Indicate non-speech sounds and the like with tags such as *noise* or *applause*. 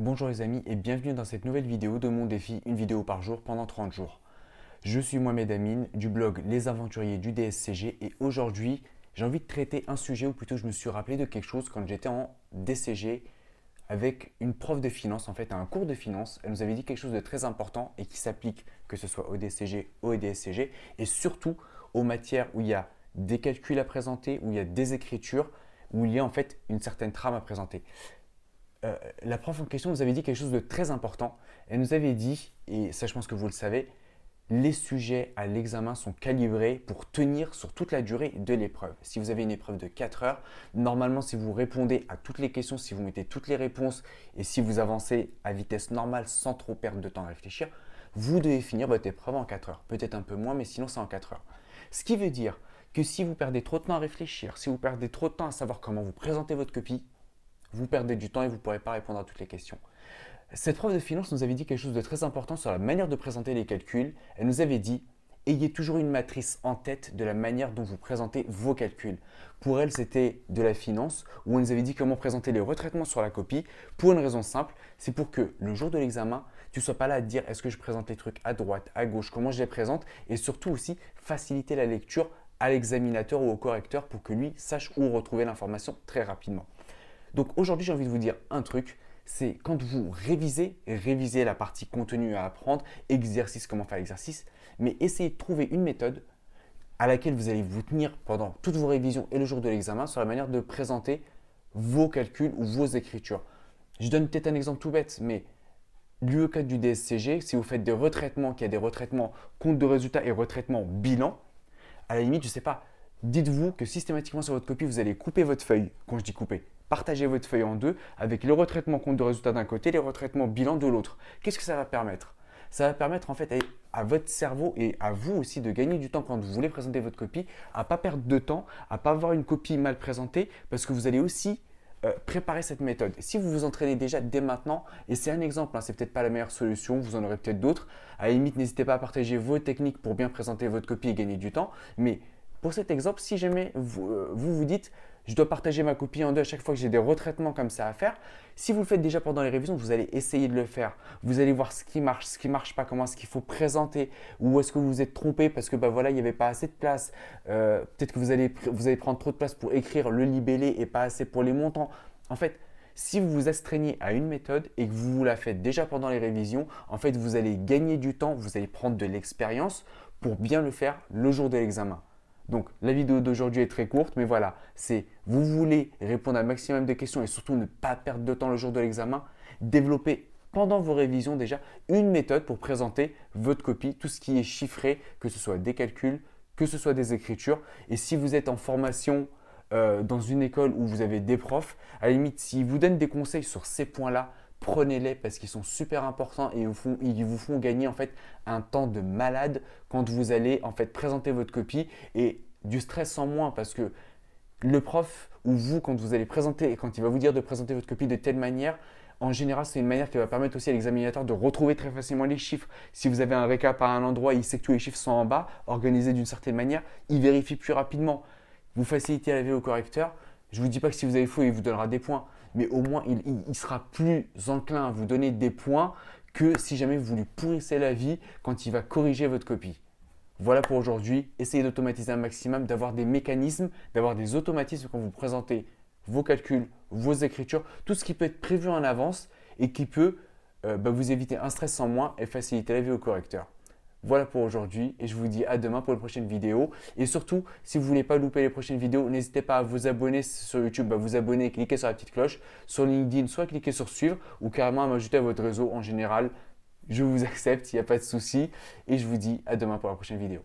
Bonjour les amis et bienvenue dans cette nouvelle vidéo de mon défi une vidéo par jour pendant 30 jours. Je suis Mohamed Amine du blog Les Aventuriers du DSCG et aujourd'hui j'ai envie de traiter un sujet ou plutôt je me suis rappelé de quelque chose quand j'étais en DCG avec une prof de finance, en fait un cours de finance. Elle nous avait dit quelque chose de très important et qui s'applique que ce soit au DCG, au DSCG et surtout aux matières où il y a des calculs à présenter, où il y a des écritures, où il y a en fait une certaine trame à présenter. Euh, la prof en question nous avait dit quelque chose de très important. Elle nous avait dit, et ça je pense que vous le savez, les sujets à l'examen sont calibrés pour tenir sur toute la durée de l'épreuve. Si vous avez une épreuve de 4 heures, normalement si vous répondez à toutes les questions, si vous mettez toutes les réponses et si vous avancez à vitesse normale sans trop perdre de temps à réfléchir, vous devez finir votre épreuve en 4 heures. Peut-être un peu moins, mais sinon c'est en 4 heures. Ce qui veut dire que si vous perdez trop de temps à réfléchir, si vous perdez trop de temps à savoir comment vous présentez votre copie, vous perdez du temps et vous ne pourrez pas répondre à toutes les questions. Cette prof de finance nous avait dit quelque chose de très important sur la manière de présenter les calculs. Elle nous avait dit ayez toujours une matrice en tête de la manière dont vous présentez vos calculs. Pour elle, c'était de la finance, où elle nous avait dit comment présenter les retraitements sur la copie, pour une raison simple, c'est pour que le jour de l'examen, tu ne sois pas là à dire est-ce que je présente les trucs à droite, à gauche, comment je les présente, et surtout aussi faciliter la lecture à l'examinateur ou au correcteur pour que lui sache où retrouver l'information très rapidement. Donc aujourd'hui, j'ai envie de vous dire un truc, c'est quand vous révisez, révisez la partie contenu à apprendre, exercice, comment faire l'exercice, mais essayez de trouver une méthode à laquelle vous allez vous tenir pendant toutes vos révisions et le jour de l'examen sur la manière de présenter vos calculs ou vos écritures. Je donne peut-être un exemple tout bête, mais l'UE4 du DSCG, si vous faites des retraitements, qu'il y a des retraitements compte de résultats et retraitements bilan, à la limite, je ne sais pas, dites-vous que systématiquement sur votre copie, vous allez couper votre feuille. Quand je dis couper, partagez votre feuille en deux avec le retraitement compte de résultat d'un côté, les retraitements bilan de l'autre. Qu'est-ce que ça va permettre? Ça va permettre en fait à, votre cerveau et à vous aussi de gagner du temps quand vous voulez présenter votre copie, à pas perdre de temps, à pas avoir une copie mal présentée, parce que vous allez aussi euh, préparer cette méthode. Si vous vous entraînez déjà dès maintenant, et c'est un exemple, hein, c'est peut-être pas la meilleure solution, vous en aurez peut-être d'autres. À la limite, n'hésitez pas à partager vos techniques pour bien présenter votre copie et gagner du temps. Mais pour cet exemple, si jamais vous euh, vous, dites je dois partager ma copie en deux à chaque fois que j'ai des retraitements comme ça à faire. Si vous le faites déjà pendant les révisions, vous allez essayer de le faire. Vous allez voir ce qui marche, ce qui ne marche pas, comment est-ce qu'il faut présenter, ou est-ce que vous vous êtes trompé parce que bah voilà, il n'y avait pas assez de place. Euh, peut-être que vous allez, vous allez prendre trop de place pour écrire le libellé et pas assez pour les montants. En fait, si vous vous astreignez à une méthode et que vous la faites déjà pendant les révisions, en fait, vous allez gagner du temps, vous allez prendre de l'expérience pour bien le faire le jour de l'examen. Donc la vidéo d'aujourd'hui est très courte, mais voilà, c'est vous voulez répondre à un maximum de questions et surtout ne pas perdre de temps le jour de l'examen, développer pendant vos révisions déjà une méthode pour présenter votre copie, tout ce qui est chiffré, que ce soit des calculs, que ce soit des écritures. Et si vous êtes en formation euh, dans une école où vous avez des profs, à la limite, s'ils vous donnent des conseils sur ces points-là, prenez-les parce qu'ils sont super importants et ils vous font gagner en fait un temps de malade quand vous allez en fait présenter votre copie et du stress en moins parce que le prof ou vous quand vous allez présenter et quand il va vous dire de présenter votre copie de telle manière, en général, c'est une manière qui va permettre aussi à l'examinateur de retrouver très facilement les chiffres. Si vous avez un récap à un endroit, il sait que tous les chiffres sont en bas, organisés d'une certaine manière, il vérifie plus rapidement. Vous facilitez la vie au correcteur. Je ne vous dis pas que si vous avez faux, il vous donnera des points mais au moins il, sera plus enclin à vous donner des points que si jamais vous lui pourrissez la vie quand il va corriger votre copie. Voilà pour aujourd'hui. Essayez d'automatiser un maximum, d'avoir des mécanismes, d'avoir des automatismes quand vous présentez vos calculs, vos écritures, tout ce qui peut être prévu en avance et qui peut euh, bah, vous éviter un stress en moins et faciliter la vie au correcteur. Voilà pour aujourd'hui et je vous dis à demain pour une prochaine vidéo. Et surtout, si vous ne voulez pas louper les prochaines vidéos, n'hésitez pas à vous abonner sur YouTube, à vous abonner, cliquer sur la petite cloche. Sur LinkedIn, soit cliquer sur suivre ou carrément à m'ajouter à votre réseau en général. Je vous *laughs* accepte, il n'y a pas de souci. Et je vous dis à demain pour la prochaine vidéo.